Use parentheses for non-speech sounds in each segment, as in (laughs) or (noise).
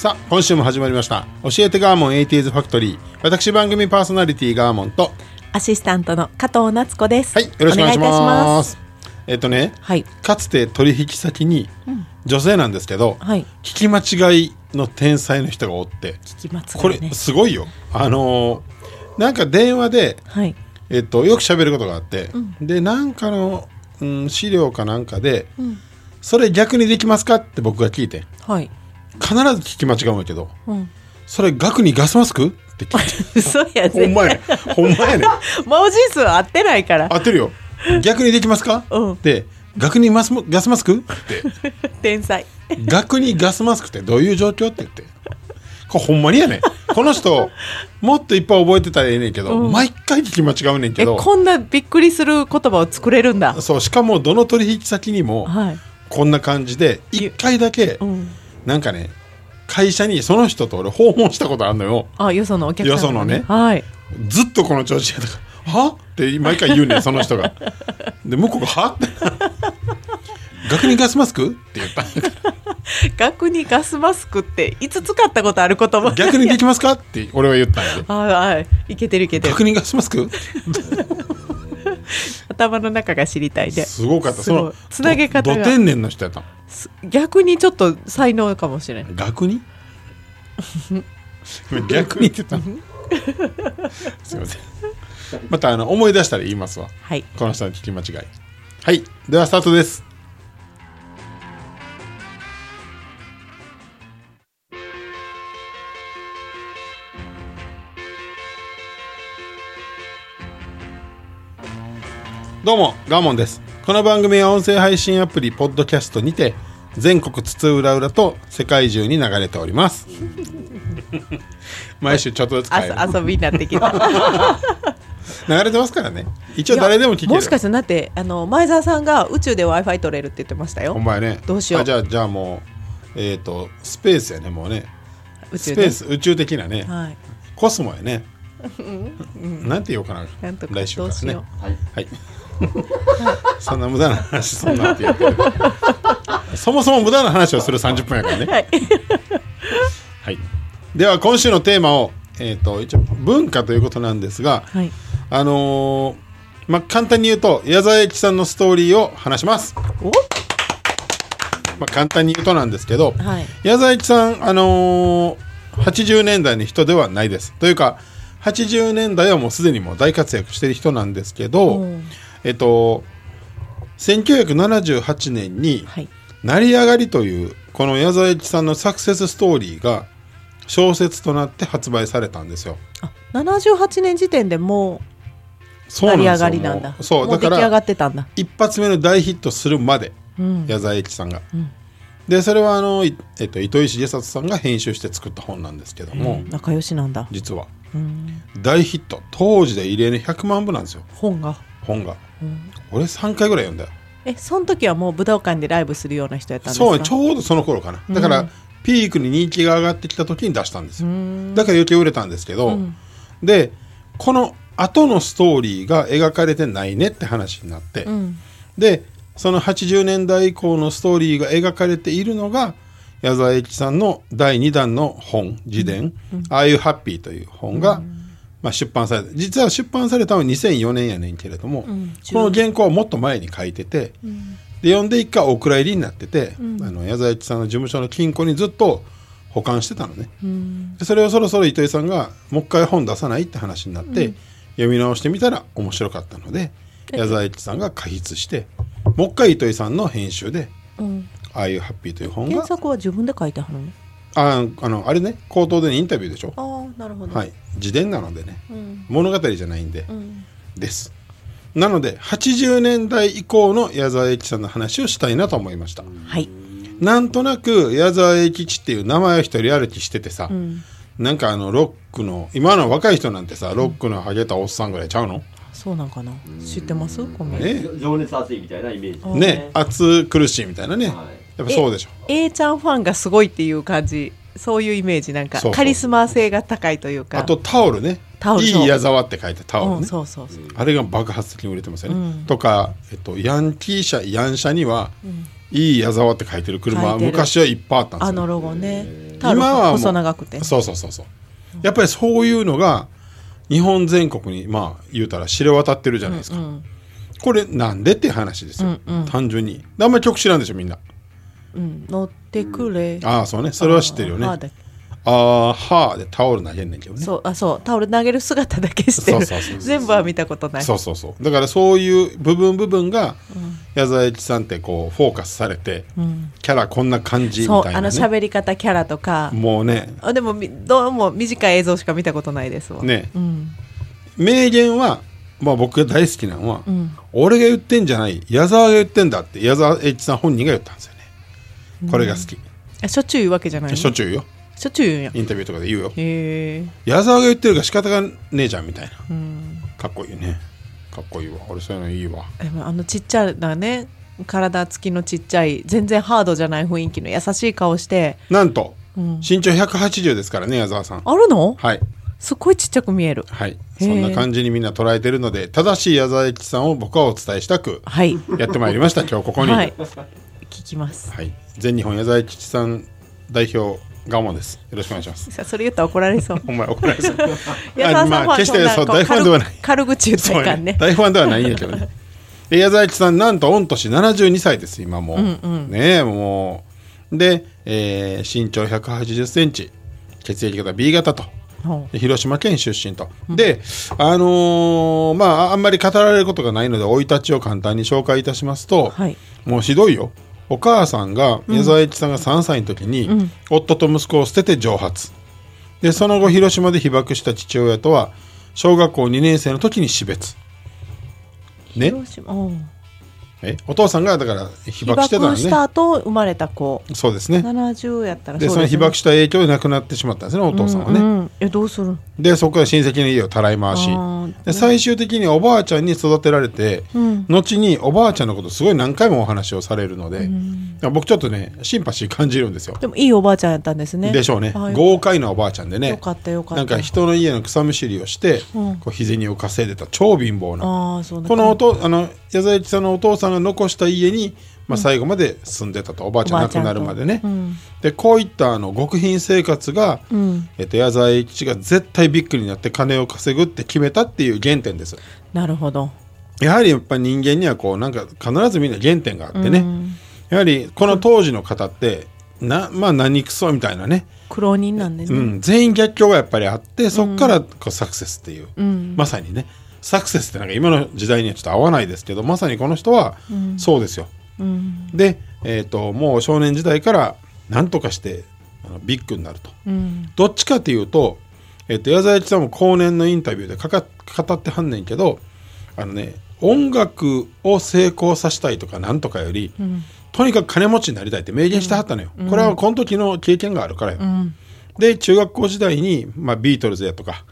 さあ今週も始まりました。教えてガーモン 80s ファクトリー私番組パーソナリティガーモンと。アシスタントの加藤夏子です。はいよろしくお願いします。えっとね、はい。かつて取引先に女性なんですけど、はい。聞き間違いの天才の人がおって。聞きますこれね。すごいよ。あのーなんか電話で、はい。えっと、よく喋ることがあって、でなんかの、うん、資料かなんかで、それ逆にできますかって僕が聞いてはい。必ず聞き間違うんだけど、うん。それ額にガスマスク？って聞いて。(laughs) 嘘やほんまやね。ほんまやね。(laughs) 文字数合ってないから。合ってるよ。逆にできますか、うん。で額にマスモガスマスク？って。(laughs) 天才。額にガスマスクってどういう状況って言って。これほんまにやねん。この人もっといっぱい覚えてたらええねんけど、毎回聞き間違うねんけえ、どこんなびっくりする言葉を作れるんだ。そうしかもどの取引先にもはい。こんな感じで一回だけうん。なんかね会社にその人と俺訪問したことあるのよあ、よそのお客さん、よそのねはい。ずっとこの調子やったから「は?」って毎回言うねん (laughs) その人がで向こうが「は?」って「額にガスマスク?」って言った額にガスマスクっていつ使ったことある言葉。逆にできますか？って俺は言ったんやであ、はい。いけてるいけてる確。認ガスマスク？(laughs) (laughs) 頭の中が知りたいで。すごかった。そのつなげ方天然の人やった逆にちょっと才能かもしれない。逆に？(laughs) 逆にって言ったの？(laughs) すいません。またあの思い出したら言いますわ。はい。この人の聞き間違い。はい。ではスタートですどうもガーモンです。この番組は音声配信アプリポッドキャストにて全国津々浦々と世界中に流れております。(laughs) 毎週ちょっとずつ変える。あ遊びになってきた。(laughs) 流れてますからね。一応誰でも聞ける。もしかしてだってあの前澤さんが宇宙で w i f i 取れるって言ってましたよ。ほんまやね。どうしよう。あじゃあじゃあもうえっ、とスペースやねもうね。宇宙で？スペース宇宙的なね、はい。コスモやね、(laughs) なんて言おうかななんとか来週からね。どうしよはい (laughs) そんな無駄な話そんなって言ってる。そもそも無駄な話をする30分やからね。はい。はい。では今週のテーマをえっ、と一応文化ということなんですがはい。あのーまあ簡単に言うと矢沢永吉さんのストーリーを話します。お？まあ、簡単に言うとなんですけど、はい。矢沢永吉さん、あのー80年代の人ではないです。というか80年代はもうすでにもう大活躍してる人なんですけど、うんえっと1978年にはい「成り上がり」というこの矢沢永吉さんのサクセスストーリーが小説となって発売されたんですよ。あ78年時点でもそうう成り上がりなんだ。そうだから一発目の大ヒットするまでうん。矢沢永吉さんが。でそれはあの、いえっと、糸井重里さんが編集して作った本なんですけども、仲良しなんだ。実は。うん。大ヒット。当時で異例の100万部なんですよ。本が本が、俺3回ぐらい読んだよ。えその時はもう武道館でライブするような人やったんですか？そうちょうどその頃かな。だから、ピークに人気が上がってきた時に出したんですよ。だから余計売れたんですけど、でこの後のストーリーが描かれてないねって話になって、ん。でその80年代以降のストーリーが描かれているのが矢沢永吉さんの第2弾の本自伝「ああいうハッピー」という本が、まあ、出版された実は出版されたのは2004年やねんけれども、この原稿はもっと前に書いてて、で読んで一回お蔵入りになってて、あの矢沢永吉さんの事務所の金庫にずっと保管してたのね、でそれをそろそろ糸井さんがもう一回本出さないって話になって、読み直してみたら面白かったので矢沢永吉さんが開筆してもう一回糸井さんの編集でうん「ああいうハッピー」という本が原作は自分で書いてはるの？ああのあれね口頭でのインタビューでしょ？ああなるほど。はい。自伝なのでね。うん。物語じゃないんで、うん。です。なので80年代以降の矢沢永吉さんの話をしたいなと思いました。はい。なんとなく矢沢永吉っていう名前を一人歩きしててさ、うん。なんかあのロックの今の若い人なんてさロックのハゲたおっさんぐらいちゃうの、そうなんかな？知ってます？コメントね。情熱熱いみたいなイメージ。ね。熱苦しいみたいなね、はいやっぱそうでしょ。A ちゃんファンがすごいっていう感じ。そういうイメージ。なんかカリスマ性が高いというか。あとタオルね。タオル。いい矢沢って書いてタオルね、うん、そうそうそう。あれが爆発的に売れてますよね、うん。とか、えっと、ヤンキー車ヤン車には、いい矢沢って書いてる車昔はいっぱいあったんですよ。あのロゴね。タオル今は細長くて。そうそうそうそう。やっぱりそういうのが日本全国にまあ言うたら知れ渡ってるじゃないですか、うんこれなんでっていう話ですよ、単純に。あんまり曲知らんでしょみんなうん乗ってくれ。ああそうね。それは知ってるよね。あはーでタオル投げんねんけどね。そうあそう。タオル投げる姿だけして。るそうそうそうそう。全部は見たことない。そうそうそう。だからそういう部分部分が、矢沢永吉さんってこうフォーカスされて、うん。キャラこんな感じみそうあのたいな、ね、喋り方キャラとか。もうね。あでもみどうも短い映像しか見たことないですわ。ね。うん。名言は、まあ、僕が大好きなのは、うん。俺が言ってんじゃない。矢沢が言ってんだって矢沢永吉さん本人が言ったんですよねこれが好き、あしょっちゅう言うわけじゃないの？しょっちゅう言うよ。しょっちゅう言うんやインタビューとかで言うよ。へえ矢沢が言ってるから仕方がねえじゃんみたいな。うん。かっこいいね。かっこいいわ。俺そういうのいいわ。でもあのちっちゃなね体つきのちっちゃい全然ハードじゃない雰囲気の優しい顔して、なんと、うん。身長180ですからね矢沢さん。あるの？はい。すっごいちっちゃく見える。はい。そんな感じにみんな捉えてるので正しい矢沢永吉さんを僕はお伝えしたくはい。やってまいりました。今日ここに。はい聞きます。はい。全日本矢沢永吉さん代表ガモです。よろしくお願いします。さそれ言ったら怒られそう。(laughs) お前怒られそう。(laughs) 矢沢さんまあファン決してそう大ファンではない。軽軽口言ったらいかんね。大ファンではないんやけどね。で (laughs) 矢沢永吉さんなんと御年72歳です今もう、うんうん。ねえもう。で、えー身長1 8 0ンチ。血液型 B 型と。広島県出身と、であのーまああんまり語られることがないので生い立ちを簡単に紹介いたしますと、はい。もうひどいよお母さんが矢沢永吉さんが3歳の時に、うん。夫と息子を捨てて蒸発。でその後広島で被爆した父親とは小学校2年生の時に死別。ね？広島う。んえお父さんがだから被被爆してたのね。爆した後生まれた子。そうですね。70やったらでその被爆した影響で亡くなってしまったんですねお父さんはね、うんうんえどうする？でそこから親戚の家をたらい回し。で最終的におばあちゃんに育てられて、うん。後におばあちゃんのことすごい何回もお話をされるので、僕ちょっとねシンパシー感じるんですよ、でもいいおばあちゃんやったんですね。でしょうね。豪快なおばあちゃんでねよかったよかった。なんか人の家の草むしりをして、うん。こう日銭を稼いでた超貧乏な。このおとあの矢沢さんのお父さんが残した家に、まあ、最後まで住んでたと、おばあちゃん亡くなるまでね、うん。でこういったあの極貧生活が、うん。えっと、矢沢永吉が絶対ビッグになって金を稼ぐって決めたっていう原点です。なるほど。やはりやっぱ人間にはこうなんか必ずみんな原点があってね、うん。やはりこの当時の方ってなまあ何クソみたいなね、苦労人なんでね。うん、全員逆境がやっぱりあってそこからこうサクセスっていう、うん。まさにねサクセスってなんか今の時代にはちょっと合わないですけどまさにこの人はそうですよ。うん。で、えー、ともう少年時代から何とかしてあのビッグになると。うん。どっちかっていうと,、えっと矢沢永吉さんも後年のインタビューでかか語ってはんねんけどあのね音楽を成功させたいとかなんとかより、ん。とにかく金持ちになりたいって明言してはったのよ、これはこの時の経験があるからよ、うん。で中学校時代に、まあ、ビートルズやとか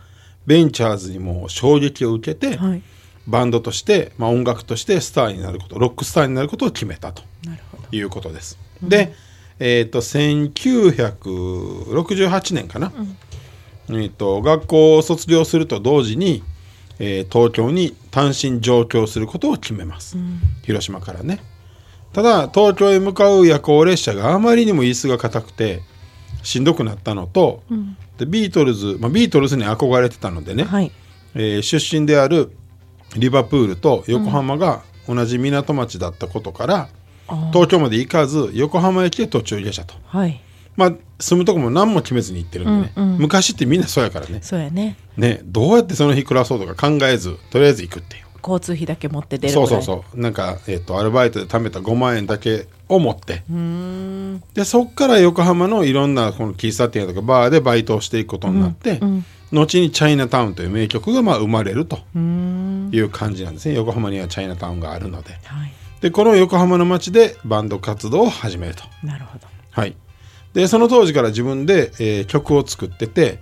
ベンチャーズにも衝撃を受けて、はい。バンドとして、まあ、音楽としてスターになることロックスターになることを決めたということです。で、えっ、と1968年かな、えー、と学校を卒業すると同時に、えー東京に単身上京することを決めます、広島からね。ただ東京へ向かう夜行列車があまりにも椅子が硬くてしんどくなったのと、でビートルズ、まあ、ビートルズに憧れてたのでね、はい。えー出身であるリバプールと横浜が同じ港町だったことから、あ東京まで行かず横浜駅で途中下車と。はい。まあ住むとこも何も決めずに行ってるんでね、うんうん。昔ってみんなそうやからね。そうやね。ねどうやってその日暮らそうとか考えずとりあえず行くっていう交通費だけ持って出るそうそうそう。なんか、えっとアルバイトで貯めた5万円だけを持って。でそっから横浜のいろんなこの喫茶店とかバーでバイトをしていくことになって、後に「チャイナタウン」という名曲がまあ生まれるという感じなんですね横浜にはチャイナタウンがあるので。はい。でこの横浜の街でバンド活動を始めると。なるほど。はい。でその当時から自分で、えー曲を作ってて、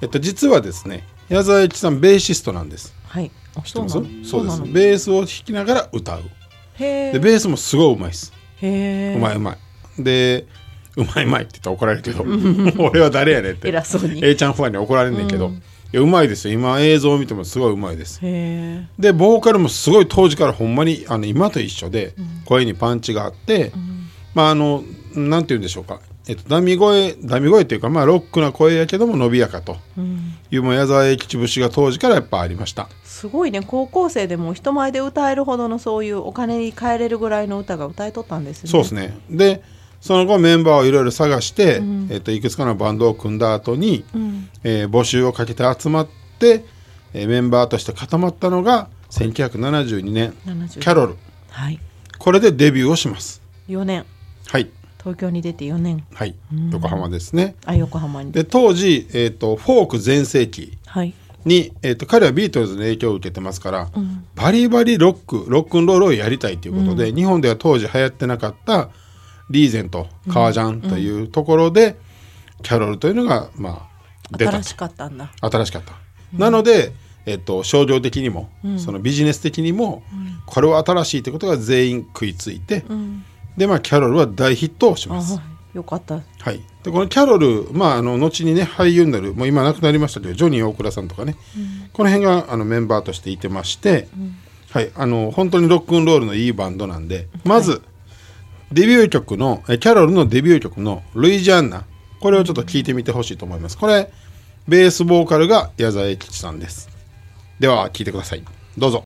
えっと、実はですね矢沢永吉さんベーシストなんです。はい。あ知ってますそうです。ベースを弾きながら歌う。でベースもすごいうまいです。うまいうまい。でうまいうまいって言ったら怒られるけど (laughs) 俺は誰やねんって。偉そうに。A ちゃんファンに怒られんねんけど、いやうまいですよ。今映像を見てもすごいうまいです。でボーカルもすごい当時からほんまにあの今と一緒で声にパンチがあって、まああのなんて言うんでしょうか、えっと、ダミ声ダミ声っていうかまあロックな声やけども伸びやかという、もう矢沢永吉節が当時からやっぱありましたすごいね高校生でも人前で歌えるほどのそういうお金に換えれるぐらいの歌が歌いとったんですね。そうですね。でその後メンバーをいろいろ探して、えっと、いくつかのバンドを組んだ後に、えー募集をかけて集まって、えーメンバーとして固まったのが1972年70キャロル。はい。これでデビューをします。4年。はい。東京に出て4年。はい。横浜ですね。あ横浜に。で当時、えー、とフォーク全盛期。はいに、えー、と彼はビートルズの影響を受けてますから、バリバリロックロックンロールをやりたいということで、日本では当時流行ってなかったリーゼント革ジャンというところで、キャロルというのが、まあ、出たと。新しかったんだ。新しかった、なので、えっと、商業的にも、そのビジネス的にも、これは新しいということが全員食いついて、でまあキャロルは大ヒットをします。あよかった。はい、でこのキャロル、まあ、あの後にね俳優になるもう今亡くなりましたけどジョニー大倉さんとかね、この辺があのメンバーとしていてまして、はい、あの本当にロックンロールのいいバンドなんでまず、デビュー曲のえキャロルのデビュー曲の「ルイジャンナ」これをちょっと聞いてみてほしいと思います。これベースボーカルが矢沢永吉さんです。では聞いてください。どうぞ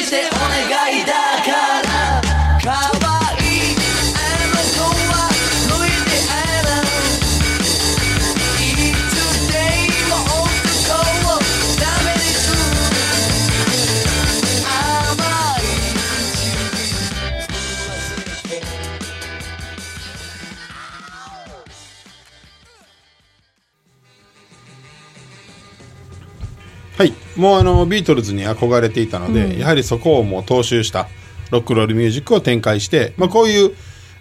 してお願いだもうあのビートルズに憧れていたので、やはりそこをもう踏襲したロックンロールミュージックを展開して、まあ、こういう、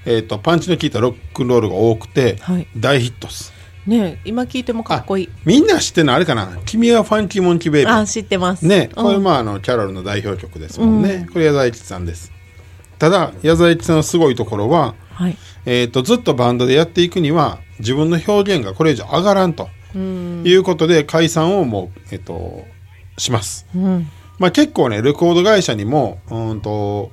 えー、とパンチの効いたロックンロールが多くて、はい。大ヒットです。ねえ今聞いてもかっこいい。みんな知ってるのあれかな「君はファンキーモンキーベイビー。あ知ってます」ねこれうんまああのキャロルの代表曲ですもんね、これ矢沢永吉さんです。ただ矢沢永吉さんのすごいところは、はい。えー、とずっとバンドでやっていくには自分の表現がこれ以上上がらんということで解散をもう、えっとします、うん。まあ、結構ねレコード会社にもうんと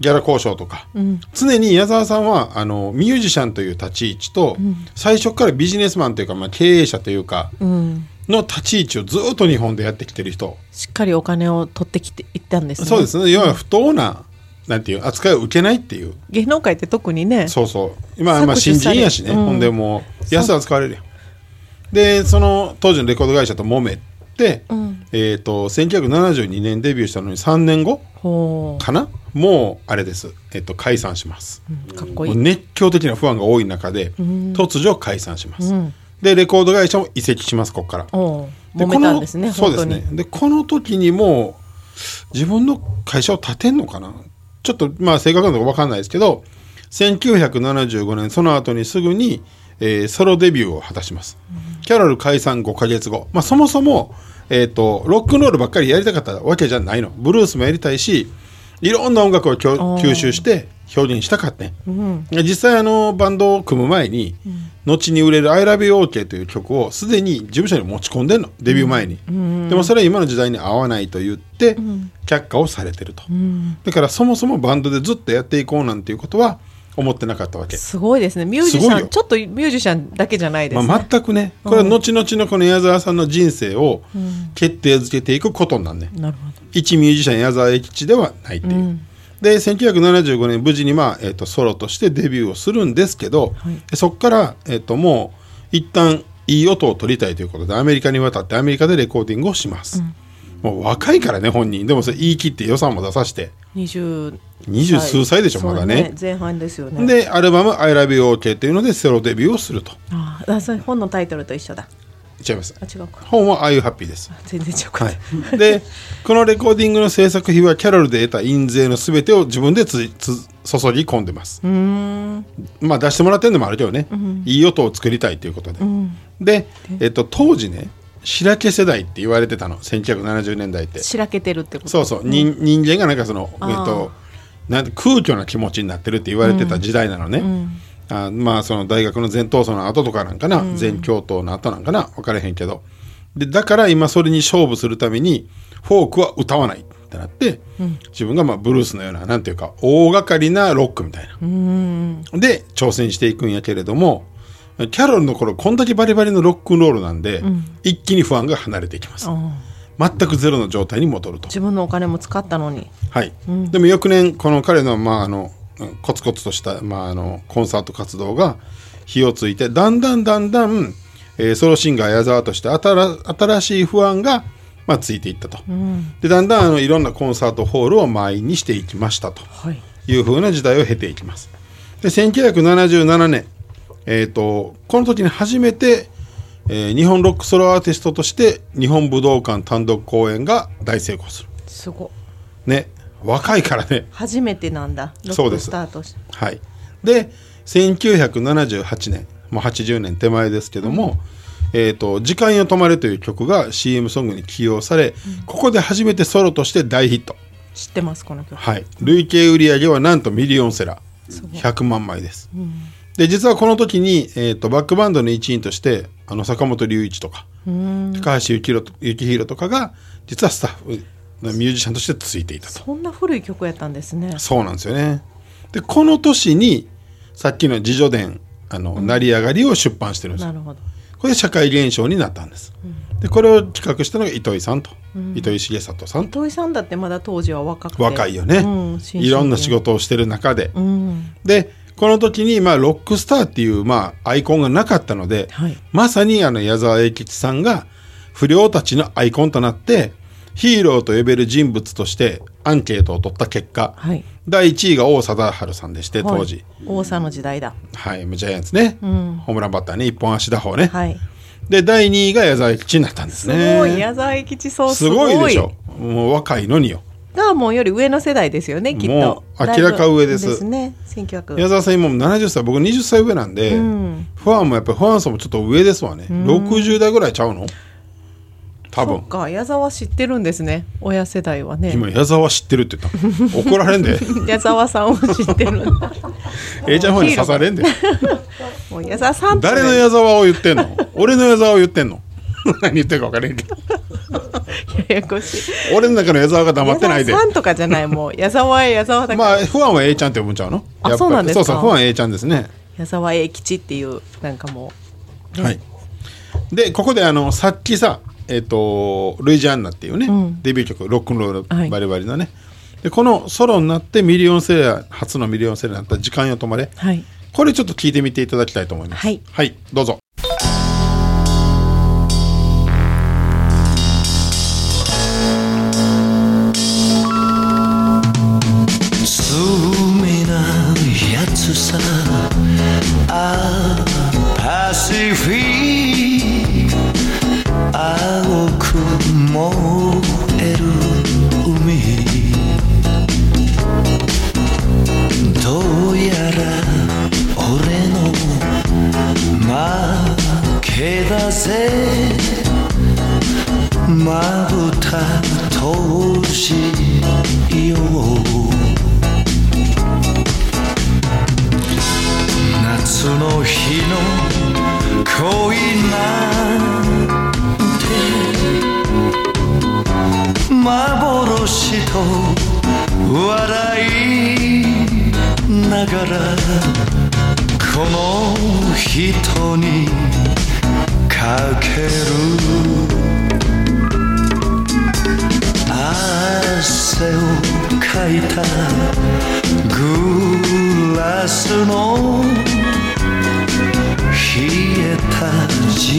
ギャラ交渉とか、常に矢沢さんはあのミュージシャンという立ち位置と、最初からビジネスマンというか、まあ、経営者というかうん。の立ち位置をずっと日本でやってきてる人、しっかりお金を取ってきていったんですね。そうですね。要は不当ななんていう扱いを受けないっていう。芸能界って特にね。そうそう。今まあ新人やしね、うん。ほんでもう安扱われるやん。でその当時のレコード会社と揉めて、ん。えっ、と1972年デビューしたのに3年後ほかな？もうあれです、えっと解散します、うかっこいい。熱狂的なファンが多い中で、突如解散します、でレコード会社も移籍しますここから。でこのそうですね。でこの時にもう自分の会社を建てんのかな？ちょっとまあ正確なとこ分かんないですけど1975年その後にすぐに、えーソロデビューを果たします、キャロル解散5ヶ月後、まあ、そもそも、えー、とロックンロールばっかりやりたかったわけじゃないの。ブルースもやりたいしいろんな音楽を吸収して表現したかったね、実際あのバンドを組む前に、後に売れる「ILOVEYOK」という曲をすでに事務所に持ち込んでんの。デビュー前に、でもそれは今の時代に合わないと言って、却下をされてると、だからそもそもバンドでずっとやっていこうなんていうことは思ってなかったわけ、すごいですね。ミュージシャンちょっとミュージシャンだけじゃないですね、まあ、全くね。これは後々のこの矢沢さんの人生を決定づけていくことになんね、なるほど。一ミュージシャン矢沢永吉ではないっていう、で1975年無事に、まあえー、とソロとしてデビューをするんですけど、でそこから、えー、ともう一旦いい音を取りたいということでアメリカに渡ってアメリカでレコーディングをします、もう若いからね本人。でもそれ言い切って予算も出さして二十二十数歳でしょまだね。前半ですよね。でアルバム「ILOVEYOK」というのでソロデビューをすると。ああそれ本のタイトルと一緒だ。違います。あ違うか。本は「ああいうハッピー」です。全然違うか。はい、でこのレコーディングの制作費はキャロルで得た印税のすべてを自分でつつ注ぎ込んでます。まあ出してもらってるのもあるけどね、いい音を作りたいということで、で、えっと、当時ね白毛世代って言われてたの1970年代って。しらけてるってこと？そうそう、人人間がなんかその、えっと、なんて空虚な気持ちになってるって言われてた時代なのね、あまあその大学の前頭層の後とかなんかな、全教頭の後なんかな分からへんけど。でだから今それに勝負するためにフォークは歌わないってなって、自分がまあブルースのようななんていうか大掛かりなロックみたいな、で挑戦していくんやけれどもキャロルの頃こんだけバリバリのロックンロールなんで、一気に不安が離れていきます、全くゼロの状態に戻ると。自分のお金も使ったのに。はい、でも翌年この彼の,、まあ、あのうんコツコツとした、まあ、あのコンサート活動が火をついてだんだんだんだん、えーソロシンガー矢沢として新新しい不安が、まあ、ついていったと、でだんだんあのいろんなコンサートホールを満員にしていきましたと。はい。いうふうな時代を経ていきます。で1977年、えー、とこの時に初めて、えー日本ロックソロアーティストとして日本武道館単独公演が大成功する。すご。いね。若いからね。初めてなんだ。ロックそうです。スタートしはい。で1978年もう80年手前ですけども「えー、と時間よ止まれ」という曲が CM ソングに起用され、ここで初めてソロとして大ヒット。知ってますこの曲。はい、累計売上はなんとミリオンセラー。100万枚です、で実はこの時に、えー、とバックバンドの一員としてあの坂本龍一とか高橋幸宏とかが実はスタッフミュージシャンとしてついていたと。そんな古い曲やったんですね。そうなんですよね。でこの年にさっきの自助伝あの、成り上がりを出版してるんです。よなるほど。これで社会現象になったんです、でこれを企画したのが糸井さんと、糸井重里さんと。糸井さんだってまだ当時は若くて。若いよね、うんいろんな仕事をしてる中で、うん。でこの時に、まあ、ロックスターっていう、まあ、アイコンがなかったので、はい。まさにあの矢沢永吉さんが不良たちのアイコンとなってヒーローと呼べる人物としてアンケートを取った結果、はい。第1位が王貞治さんでして当時、はい王さんの時代だ。はい、ジャイアンツね、ホームランバッターね一本足打法ね、はい。で第2位が矢沢永吉になったんですすねごい矢沢永吉そうすごいでしょ。もう若いのによガーモンより上の世代ですよねきっもと。う明らか上です。ですね1900矢沢さん今も70歳僕20歳上なんで、ん。ファンもやっぱりファン層もちょっと上ですわね、60代ぐらいちゃうの？多分。か矢沢知ってるんですね親世代はね。今矢沢知ってるって言った。怒られんで。(laughs) 矢沢さんを知ってる。A ちゃんファンに刺されんで。(laughs) もう矢沢さん誰の矢沢を言ってんの？俺の矢沢を言ってんの？(laughs) 何言ってるか分からんけど。ややこしい。俺の中の矢沢が黙ってないで。矢沢さんとかじゃないもう。矢沢へ矢沢だから、まあファンは A ちゃんって呼ぶんちゃうの？あやっぱり。そうなんですか？そうそうファンは A ちゃんですね。矢沢永吉っていうなんかもう。はい。でここであのさっきさえっ、とルイジアンナっていうね、デビュー曲ロックンローはい。ルバリバリのね、でこのソロになってミリオンセラー初のミリオンセラーになった「時間よ止まれ」はい。これちょっと聞いてみていただきたいと思います。はい、はい、どうぞ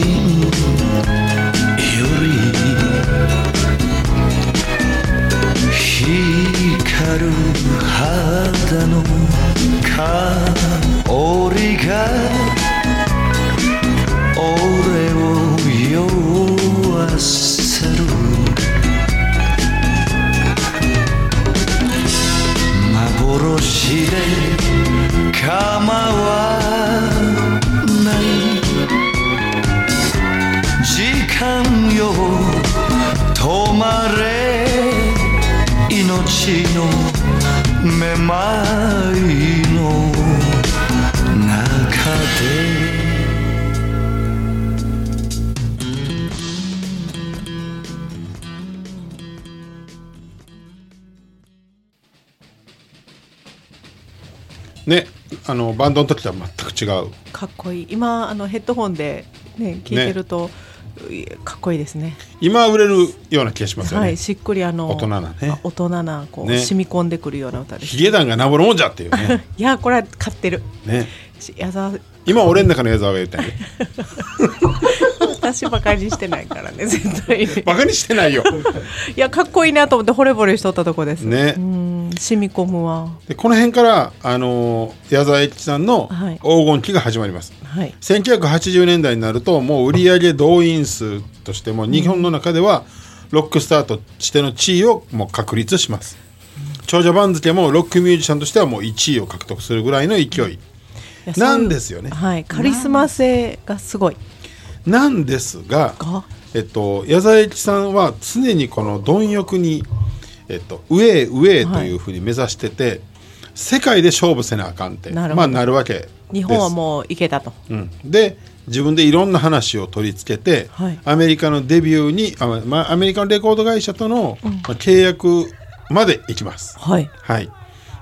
たバンドの時とは全く違う。かっこいい。今あのヘッドホンでね聞いてると、いかっこいいですね。今売れるような気がしますよね、はいしっくりあの大人なね。あ大人なこう、ね。染み込んでくるような歌です。ヒゲダンがなぼるもんじゃっていうね。(laughs) いやこれは買ってる。ね。し矢沢。今俺の中の矢沢が言ったんやね私バカにしてないからね絶対。にバカにしてないよ。(laughs) いやかっこいいなと思って惚れ惚れしとったとこです。ね。うん染み込むわ。でこの辺から、あのー矢沢永吉さんのはい。黄金期が始まります、はい。1980年代になるともう売上動員数としても日本の中ではロックスターとしての地位をもう確立します。長者番付もロックミュージシャンとしてはもう1位を獲得するぐらいの勢い。いやなんですよね。はい。カリスマ性がすごい。なんですが、が？えっと、矢沢永吉さんは常にこの貪欲に、えっと、上へ上へというふうに目指してて、世界で勝負せなあかんってなるまあ、なるわけです。日本はもういけたと。うん、で自分でいろんな話を取り付けて、はい。アメリカのデビューにあ、まあ、アメリカのレコード会社との、まあ、契約まで行きます。はい。はい、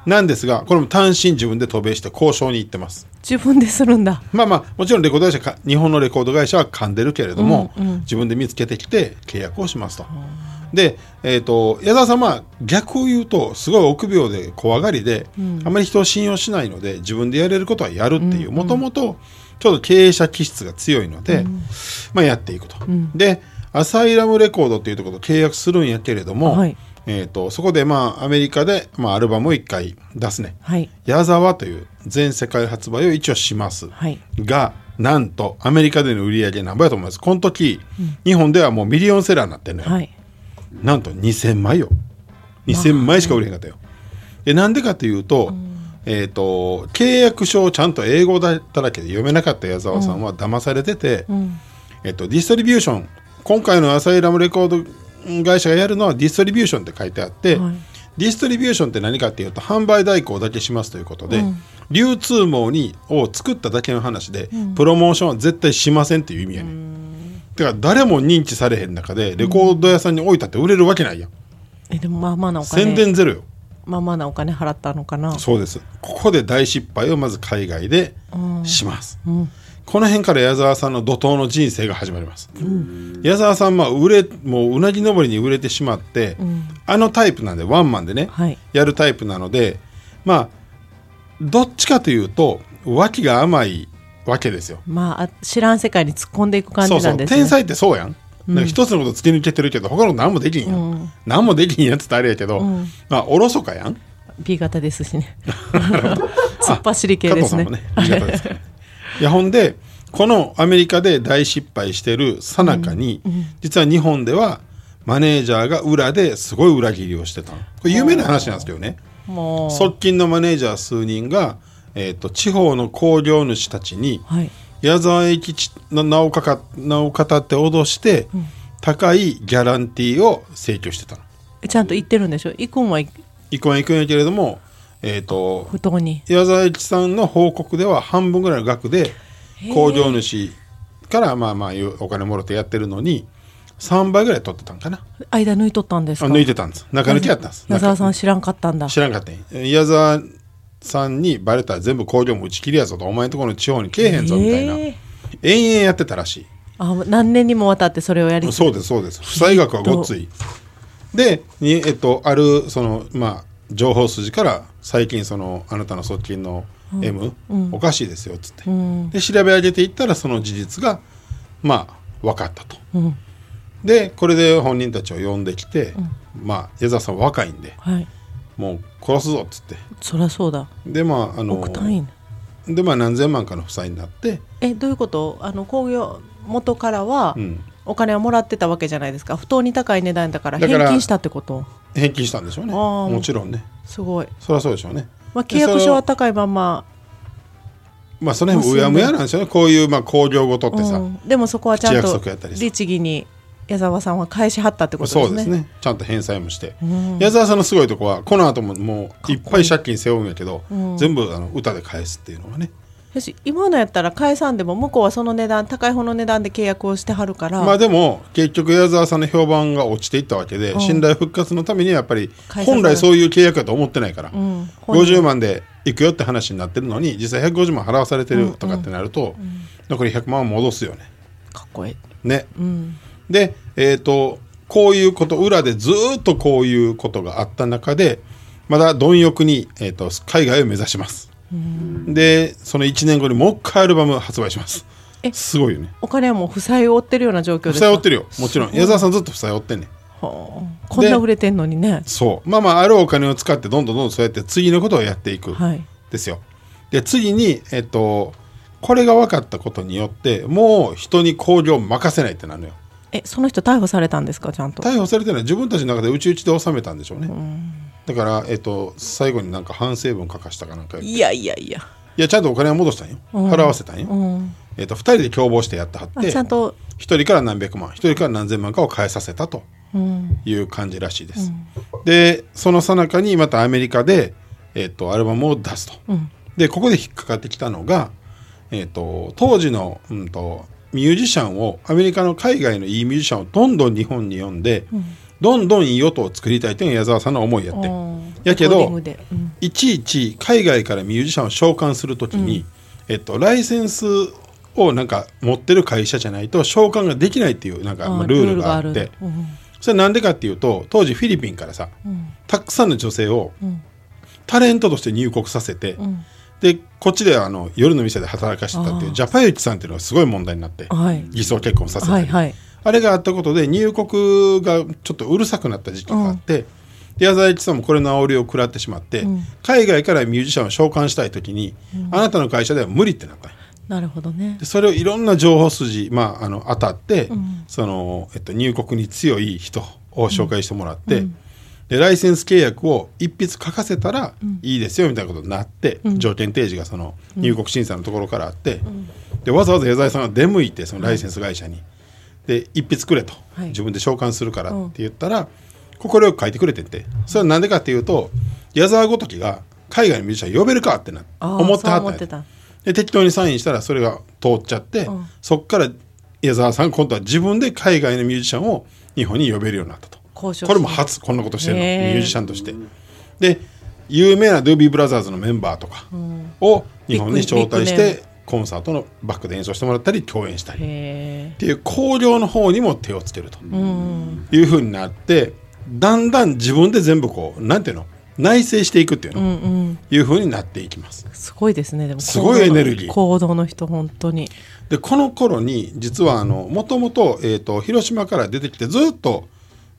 なんですがこれも単身自分で渡米して交渉に行ってます。自分でするんだ。まあまあもちろんレコード会社か日本のレコード会社は噛んでるけれども、自分で見つけてきて契約をしますと。で、えー、と矢沢さんは逆を言うとすごい臆病で怖がりで、あまり人を信用しないので自分でやれることはやるっていうもともとちょっと経営者気質が強いので、まあ、やっていくと。でアサイラムレコードっていうところと契約するんやけれども、はい。えー、とそこでまあアメリカで、まあ、アルバムを1回出すね。はい。矢沢という全世界発売を一応します、はい。がなんとアメリカでの売り上げ何倍やと思います。この時、日本ではもうミリオンセラーになってるのよ、はいなんと2000枚よ。2000枚しか売れへんかったよ。でなんでかというと,、えー、と契約書をちゃんと英語だっただけで読めなかった矢沢さんは騙されてて、えっとディストリビューション今回のアサイラムレコード会社がやるのはディストリビューションって書いてあって、はい。ディストリビューションって何かっていうと販売代行だけしますということで、流通網にを作っただけの話で、プロモーションは絶対しませんっていう意味やねんだから誰も認知されへん中でレコード屋さんに置いたって売れるわけないやん、えでもまあまあなお金。宣伝ゼロよ。まあまあなお金払ったのかな。そうです。ここで大失敗をまず海外でします、この辺から矢沢さんの怒涛の人生が始まります、矢沢さんは売れもううなぎ登りに売れてしまって、あのタイプなんでワンマンでね、はい。やるタイプなのでまあどっちかというと脇が甘いわけですよ。まああ知らん世界に突っ込んでいく感そうそうじなんですね。天才ってそうやん。なん。か一つのこと突き抜けてるけど他の何もできんやん、何もできんやつってあれやけど、まあおろそかやん。B 型ですしね。突っ走り系ですね。加藤さんもね B 型ですいやほんでこのアメリカで大失敗してるさなかに、実は日本ではマネージャーが裏ですごい裏切りをしてたの。これ有名な話なんですけどね。もう。側近のマネージャー数人が、えー、と地方の工業主たちにはい。矢沢永吉の名をかか名を語って脅して、高いギャランティーを請求してたの。ちゃんと行ってるんでしょ？行くんは行く。は行くんやけれどもえっ、と不当に。矢沢永吉さんの報告では半分ぐらいの額で工場主からまあまあいうお金もろてやってるのに3倍ぐらい取ってたんかな。間抜いとったんですあか抜いてたんです。中抜きやったんです。矢沢さん中知らんかったんだ。知らんかった矢沢さんにバレたら全部工場も打ち切りやぞとお前んところの地方に来えへんぞみたいな、へえ延々やってたらしあ何年にもわたってそれをやりいそうですそうです。負債額はごっつい。でにえっとあるそのまあ情報筋から最近そのあなたの側近の M、おかしいですよっつって、うん。で調べ上げていったらその事実がまあ分かったと。うん。でこれで本人たちを呼んできて、まあ矢沢さん若いんではい。もう殺すぞっつって。そりゃそうだ。でまああの億単位。ねでまあ何千万かの負債になって、えどういうこと？あの工業元からはうん、お金はもらってたわけじゃないですか。不当に高い値段だから返金したってこと？返金したんでしょうね。もちろんね。すごい、そりゃそうでしょうね。まあ、契約書は高いまんま、まあその辺もうやむやなんですよね。こういうまあ工業ごとってさ、うん、でもそこはちゃんと律儀に矢沢さんは返しはったってことですね。そうですね。ちゃんと返済もして、ん矢沢さんのすごいとこはこの後ももういっぱい借金背負うんやけど、うん。全部あの歌で返すっていうのがね、よし今のやったら返さんでも向こうはその値段高い方の値段で契約をしてはるから、まあでも結局矢沢さんの評判が落ちていったわけで、うん。信頼復活のためにはやっぱり本来そういう契約だと思ってないから、うん、本人50万で行くよって話になってるのに実際150万払わされてるとかってなると、残り100万は戻すよね。かっこいい、ね。うん、で、えー、とこういうこと裏でずーっとこういうことがあった中でまだ貪欲に、えー、と海外を目指します。でその1年後にもう一回アルバム発売します。えすごいよね。お金はもう負債を負ってるような状況ですか？負債負ってるよ。もちろん。矢沢さんずっと負債負ってんねん。はあ。こんな売れてんのにね。そう。まあまああるお金を使ってどんどんどんどんそうやって次のことをやっていく、はい。ですよ。で次にえっ、とこれが分かったことによってもう人に工業を任せないってなるのよえその人逮捕されたんですか？ちゃんと。逮捕されてない。自分たちの中でうちうちで収めたんでしょうね、だから、えっと最後になんか反省文書かしたかなんかいやいやいや、いやちゃんとお金は戻したんよ、うん。払わせたんよ、うん、えっと2人で共謀してやってはっあてちゃんと、1人から何百万1人から何千万かを返させたとうん、いう感じらしいです、でその最中にまたアメリカで、えっとアルバムを出すと、うん。でここで引っかかってきたのが、えっと当時の、うん、とミュージシャンをアメリカの海外のいいミュージシャンをどんどん日本に呼んで、どんどんいい音を作りたいというのが矢沢さんの思いやって、うんやけどうん。いちいち海外からミュージシャンを召喚するときに、えっと、ライセンスをなんか持ってる会社じゃないと召喚ができないっていうなんかまあルールがあって。うん。それなんでかっていうと当時フィリピンからさうん。たくさんの女性をうん。タレントとして入国させて、うんでこっちであの夜の店で働かしてたっていうジャパユキさんっていうのがすごい問題になってはい。偽装結婚させたり、はいはい。あれがあったことで入国がちょっとうるさくなった時期があって、で矢沢永吉さんもこれの煽りを食らってしまって、うん。海外からミュージシャンを召喚したい時に、あなたの会社では無理ってなった。なるほどね。でそれをいろんな情報筋、まあ、あの当たって、ん。そのえっと、入国に強い人を紹介してもらって、でライセンス契約を一筆書かせたらいいですよみたいなことになって、条件提示がその入国審査のところからあって、でわざわざ矢沢さんが出向いてそのライセンス会社に、で一筆くれと、はい。自分で召喚するからって言ったら快、く書いてくれてって。それはなんでかっていうと矢沢ごときが海外のミュージシャン呼べるかってな思ってはった。で適当にサインしたらそれが通っちゃって、うん。そっから矢沢さん今度は自分で海外のミュージシャンを日本に呼べるようになったと交渉これも初こんなことしてるの。ミュージシャンとして。で有名なドゥービーブラザーズのメンバーとかを日本に招待してコンサートのバックで演奏してもらったり共演したりっへていう興行の方にも手をつけると。いうふうになってだんだん自分で全部こうなんていうの？内省していくっていうの、うんうん。いうふうになっていきます。すごいですね。でもすごいエネルギー。行動の人本当に。でこの頃に実はあのもともと広島から出てきてずっと、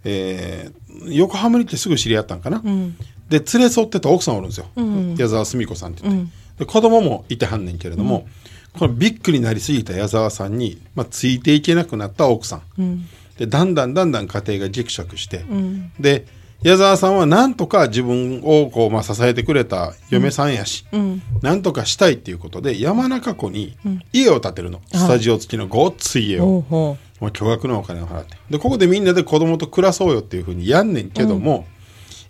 えー横浜に来てすぐ知り合ったんかな、ん。で連れ添ってた奥さんおるんですよ、ん。矢沢澄子さんって言って、で子供もいてはんねんけれども、このビッグになりすぎた矢沢さんに、まあ、ついていけなくなった奥さん、うん。でだんだんだんだん家庭がギクシャクして、うん。で矢沢さんはなんとか自分をこう、まあ、支えてくれた嫁さんやし、うん。なんとかしたいっていうことで山中湖に家を建てるの、スタジオ付きのごっつい家をもう巨額のお金を払って。でここでみんなで子供と暮らそうよっていうふうにやんねんけども、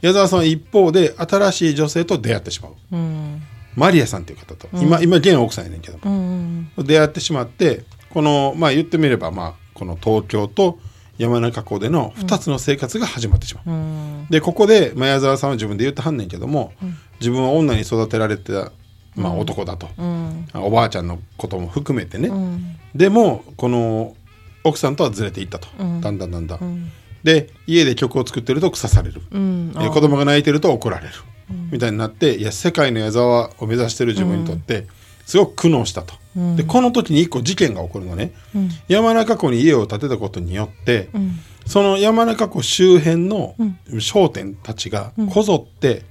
矢沢さんは一方で新しい女性と出会ってしまう、うん。マリアさんっていう方と、今今現奥さんやねんけども、うん出会ってしまってこのまあ言ってみればまあこの東京と山中湖での2つの生活が始まってしまう、うん。でここで、まあ、矢沢さんは自分で言ってはんねんけども、自分は女に育てられてた、まあ、男だと、うん。おばあちゃんのことも含めてね、うん。でもこの奥さんとはずれていったと、うん。だんだんだんだん、ん。で家で曲を作ってると腐される、うん。えー子供が泣いてると怒られる、みたいになっていや世界の矢沢を目指してる自分にとってすごく苦悩したと、でこの時に一個事件が起こるのね、山中湖に家を建てたことによって、その山中湖周辺の商店たちがこぞって、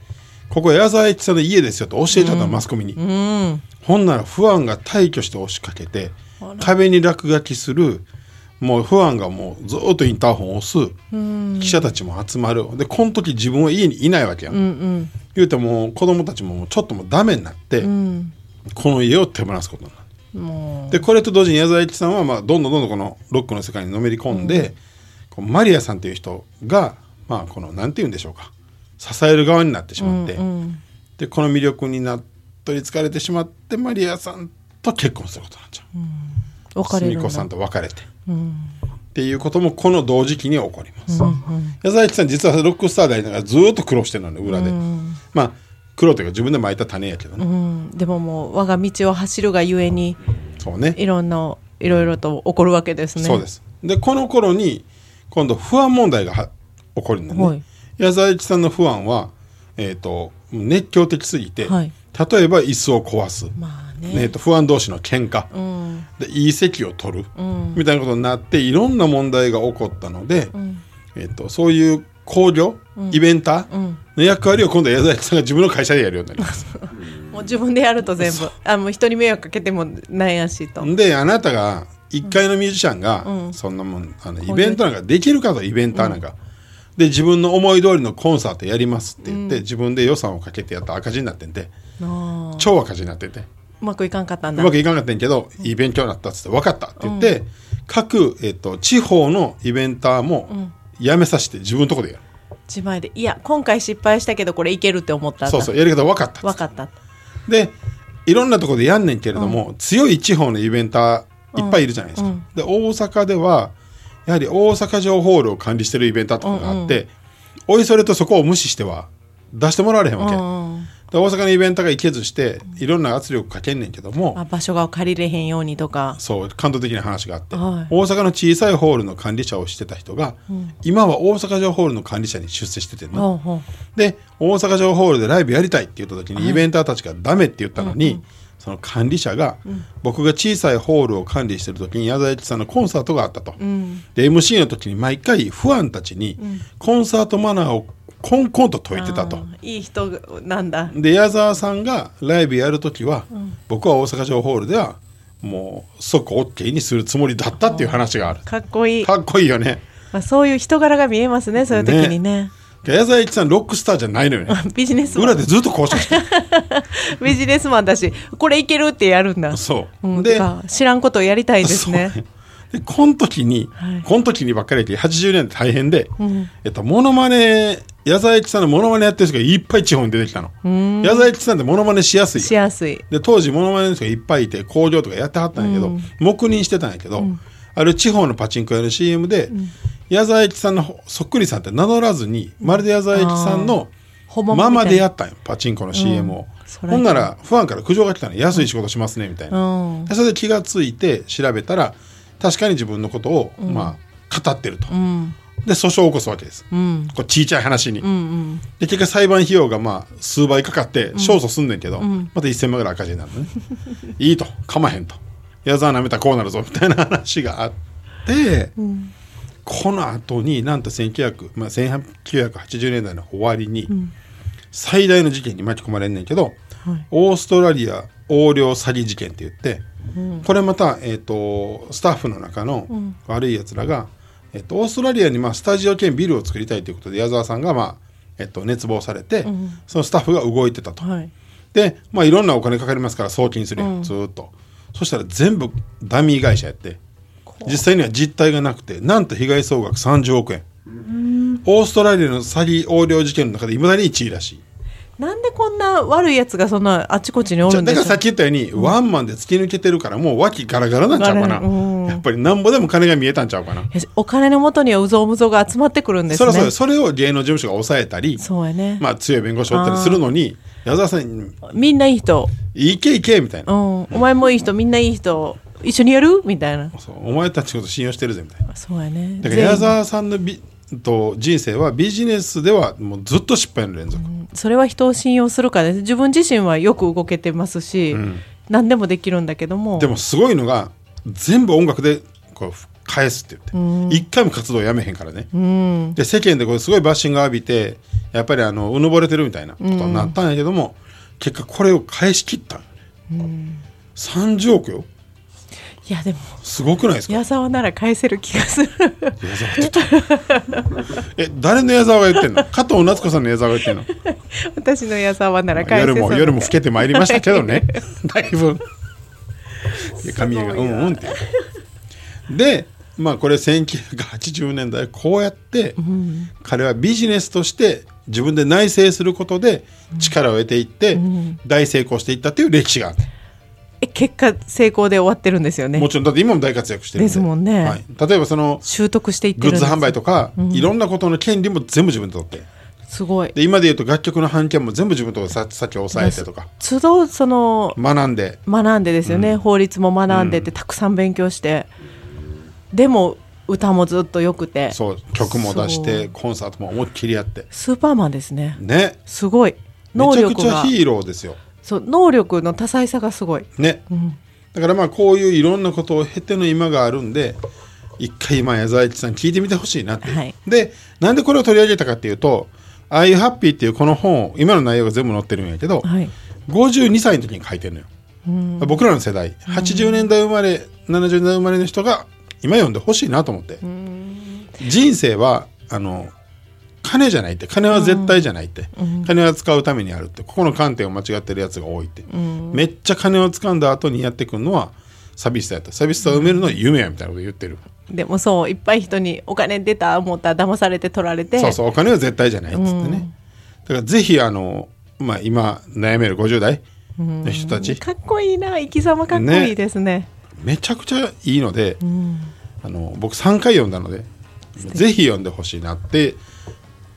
ここ矢沢永吉さんの家ですよと教えちゃったの、マスコミに、うん。ほんなら不安が大挙して押しかけて壁に落書きするもう不安がもうずっとインターホンを押す記者たちも集まる。でこの時自分は家にいないわけやん、うんうん。言うてもう子供たちももうちょっともうダメになって、うん。この家を手放すことになる。もでこれと同時に矢沢永吉さんはまあどんどんどんどんこのロックの世界にのめり込んで、こうマリアさんという人がまあこのなんて言うんでしょうか。支える側になってしまって、ううん。でこの魅力になっ取りつかれてしまってマリアさんと結婚することになっちゃう。別れるんだ。さんと別れて、うんっていうこともこの同時期に起こります。矢沢永吉さん実はロックスターでありながらずーっと苦労してるのね裏で、まあ苦労というか自分で巻いた種やけどね、うん。でももう我が道を走るがゆえにそうね。いろんないろいろと起こるわけですね。そうです。でこの頃に今度不安問題がは起こるんだね、はい。矢沢永吉さんの不安は、えー、と熱狂的すぎて、はい。例えば椅子を壊す、まあえー、ねと不安同士の喧嘩、うん。でいい席を取る、うん。みたいなことになっていろんな問題が起こったので、えー、とそういう興行、イベンターの役割を今度は矢沢永吉さんが自分の会社でやるようになります。(laughs) もう自分でやると全部。あもう人に迷惑かけてもなんやしと。であなたが一階のミュージシャンが、そんなもんあのイベントなんかできるかとイベンターなんか、で自分の思い通りのコンサートやりますって言って、自分で予算をかけてやったら赤字になってんてあー。超赤字になっててうまくいかんかったんうだまくいかなかったんやけど、いい勉強になったっつって分かったって言って、各、えっと地方のイベンターもやめさせて自分のとこでやる、自前でいや今回失敗したけどこれいけるって思った。そうそうやり方分かった分かった。でいろんなところでやんねんけれども、強い地方のイベンターいっぱいいるじゃないですか、で大阪ではやはり大阪城ホールを管理してるイベンターとかがあって、おいそれとそこを無視しては出してもらわれへんわけ、うんで大阪のイベンターが行けずしていろんな圧力かけんねんけども、あ場所が借りれへんようにとか。そう感動的な話があって、はい。大阪の小さいホールの管理者をしてた人が、今は大阪城ホールの管理者に出世しててんの、ほうほう。で大阪城ホールでライブやりたいって言った時にイベンターたちがダメって言ったのに、その管理者が、僕が小さいホールを管理してる時に矢沢永吉さんのコンサートがあったと、で MC の時に毎回ファンたちにコンサートマナーをコンコンと解いてたと。いい人なんだ。で矢沢さんがライブやる時は、僕は大阪城ホールではもう即 OK にするつもりだったっていう話がある。かっこいい、かっこいいよね。まあ、そういう人柄が見えますねそういう時にね。矢沢永吉さんロックスターじゃないのよね。ビジネスマン。裏でずっと交渉してる。(laughs) ビジネスマンだしこれいけるってやるんだ。そう、うん、で知らんことをやりたいですね。そうでこの時に、はい。この時にばっかり言って80年代大変で、えっと、モノマネ矢沢永吉さんのモノマネやってる人がいっぱい地方に出てきたの。矢沢永吉さんってモノマネしやすい。しやすい。で当時モノマネの人がいっぱいいて工場とかやってはったんやけど、黙認してたんやけど、ある地方のパチンコ屋の CM で、矢沢永吉さんのそっくりさんって名乗らずに、まるで矢沢永吉さんのままでやったんよパチンコの CM を、ほんならファンから苦情が来たの安い仕事しますねみたいな、それで気がついて調べたら確かに自分のことを、まあ語ってると、うん。で訴訟を起こすわけです、うん。これちいちゃい話に、うんうん。で結果裁判費用がまあ数倍かかって勝訴すんねんけど、また1000万ぐらい赤字になるのね。(laughs) いいと。かまへんと。矢沢なめたらこうなるぞみたいな話があって、この後になんと1900、まあ、1980年代の終わりに、最大の事件に巻き込まれんねんけど、オーストラリア横領詐欺事件って言って、これまた、えー、とスタッフの中の悪いやつらが、えー、とオーストラリアにまあスタジオ兼ビルを作りたいということで矢沢さんが、まあえー、と熱望されて、そのスタッフが動いてたと。はい。で、まあ、いろんなお金かかりますから送金するやん、ずーっと。そしたら全部ダミー会社やって。実際には実態がなくてなんと被害総額30億円。オーストラリアの詐欺横領事件の中でいまだに1位らしいなんでこんな悪いやつがそんなあちこちにおるんでだからさっき言ったように、ワンマンで突き抜けてるからもう脇ガラガラなんちゃうかな、やっぱりなんぼでも金が見えたんちゃうかな、お金のもとにはうぞうむぞうが集まってくるんですね。それはそれそれを芸能事務所が抑えたり、そうやね、まあ、強い弁護士をおったりするのに矢沢さんみんないい人、いけいけみたいな、うん、お前もいい人みんないい人一緒にやる？みたいな。お前たちのこと信用してるぜみたいな。そうやね。だから矢沢さんのビと人生はビジネスではもうずっと失敗の連続、それは人を信用するかです。自分自身はよく動けてますし、ん。何でもできるんだけども。でもすごいのが全部音楽でこう返すって言って、一回も活動やめへんからね、うん。で世間でこれすごいバッシング浴びてやっぱりあのうぬぼれてるみたいなことになったんやけども、結果これを返し切った。ん。よね、30億よいやでも。すごくないですか？矢沢なら返せる気がする。矢沢え誰の矢沢が言ってんの？加藤夏子さんの矢沢が言ってんの？私の矢沢なら返せ夜そうも夜も更けてまいりましたけどね。(laughs) だいぶ。いや髪がうんうんって。でまあこれ1980年代こうやって彼はビジネスとして自分で内省することで力を得ていって大成功していったっていう歴史がある。え結果成功で終わってるんですよね。もちろん。だって今も大活躍してるんで。ですもんね。はい、例えばその習得していってグッズ販売とか、いろんなことの権利も全部自分で取って。すごい。で今で言うと楽曲の版権も全部自分とささっき抑えてとか。都度その学んで。学んでですよね、法律も学んでてたくさん勉強して、でも歌もずっとよくて。そう。曲も出しそてコンサートも思いっきりやって。スーパーマンですね。ね。すごい。能めちゃく力がちゃヒーローですよそう能力の多彩さがすごい。ね、だからまあこういういろんなことを経ての今があるんで一回今矢沢永吉さん聞いてみてほしいなってはい。でなんでこれを取り上げたかっていうと「ああいうハッピー」っていうこの本を今の内容が全部載ってるんやけど、はい。52歳の時に書いてるのよ、僕らの世代。80年代生まれ70年代生まれの人が今読んでほしいなと思って、人生はあの金じゃないって。金は絶対じゃないって、金は使うためにあるって。ここの観点を間違ってるやつが多いって、めっちゃ金を掴んだ後にやってくるのは寂しさやった。寂しさを埋めるのは夢やみたいなこと言ってる、でもそういっぱい人にお金出た思ったら騙されて取られて。そうそうお金は絶対じゃないっつってね、だからぜひあの、まあ、今悩める50代の人たち、かっこいいな。生き様かっこいいですね。めちゃくちゃいいので、あの僕3回読んだのでぜひ読んでほしいなって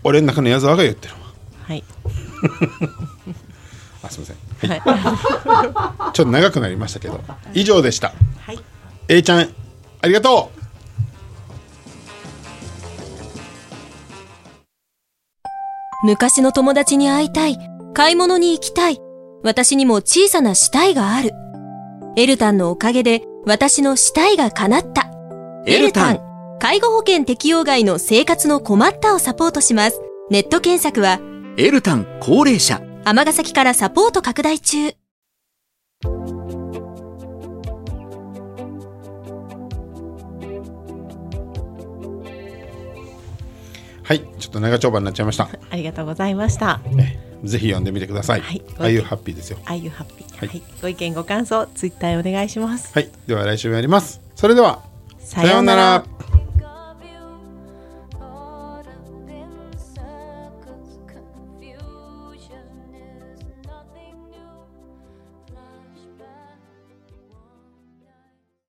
俺の中の矢沢が言ってるわはい、(laughs) あすいません、はいはい (laughs) ちょっと長くなりましたけど以上でしたはい A ちゃんありがとう昔の友達に会いたい。買い物に行きたい。私にも小さな死体がある。エルタンのおかげで私の死体が叶った。エルタン介護保険適用外の生活の困ったをサポートします。ネット検索はエルタン高齢者。尼崎からサポート拡大中。はいちょっと長丁場になっちゃいました。ありがとうございました。えぜひ読んでみてください、はいああいうハッピーですよ。あゆハッピー、はい。はい、ご意見ご感想ツイッターへお願いします。はい。では来週もやります。それではさようなら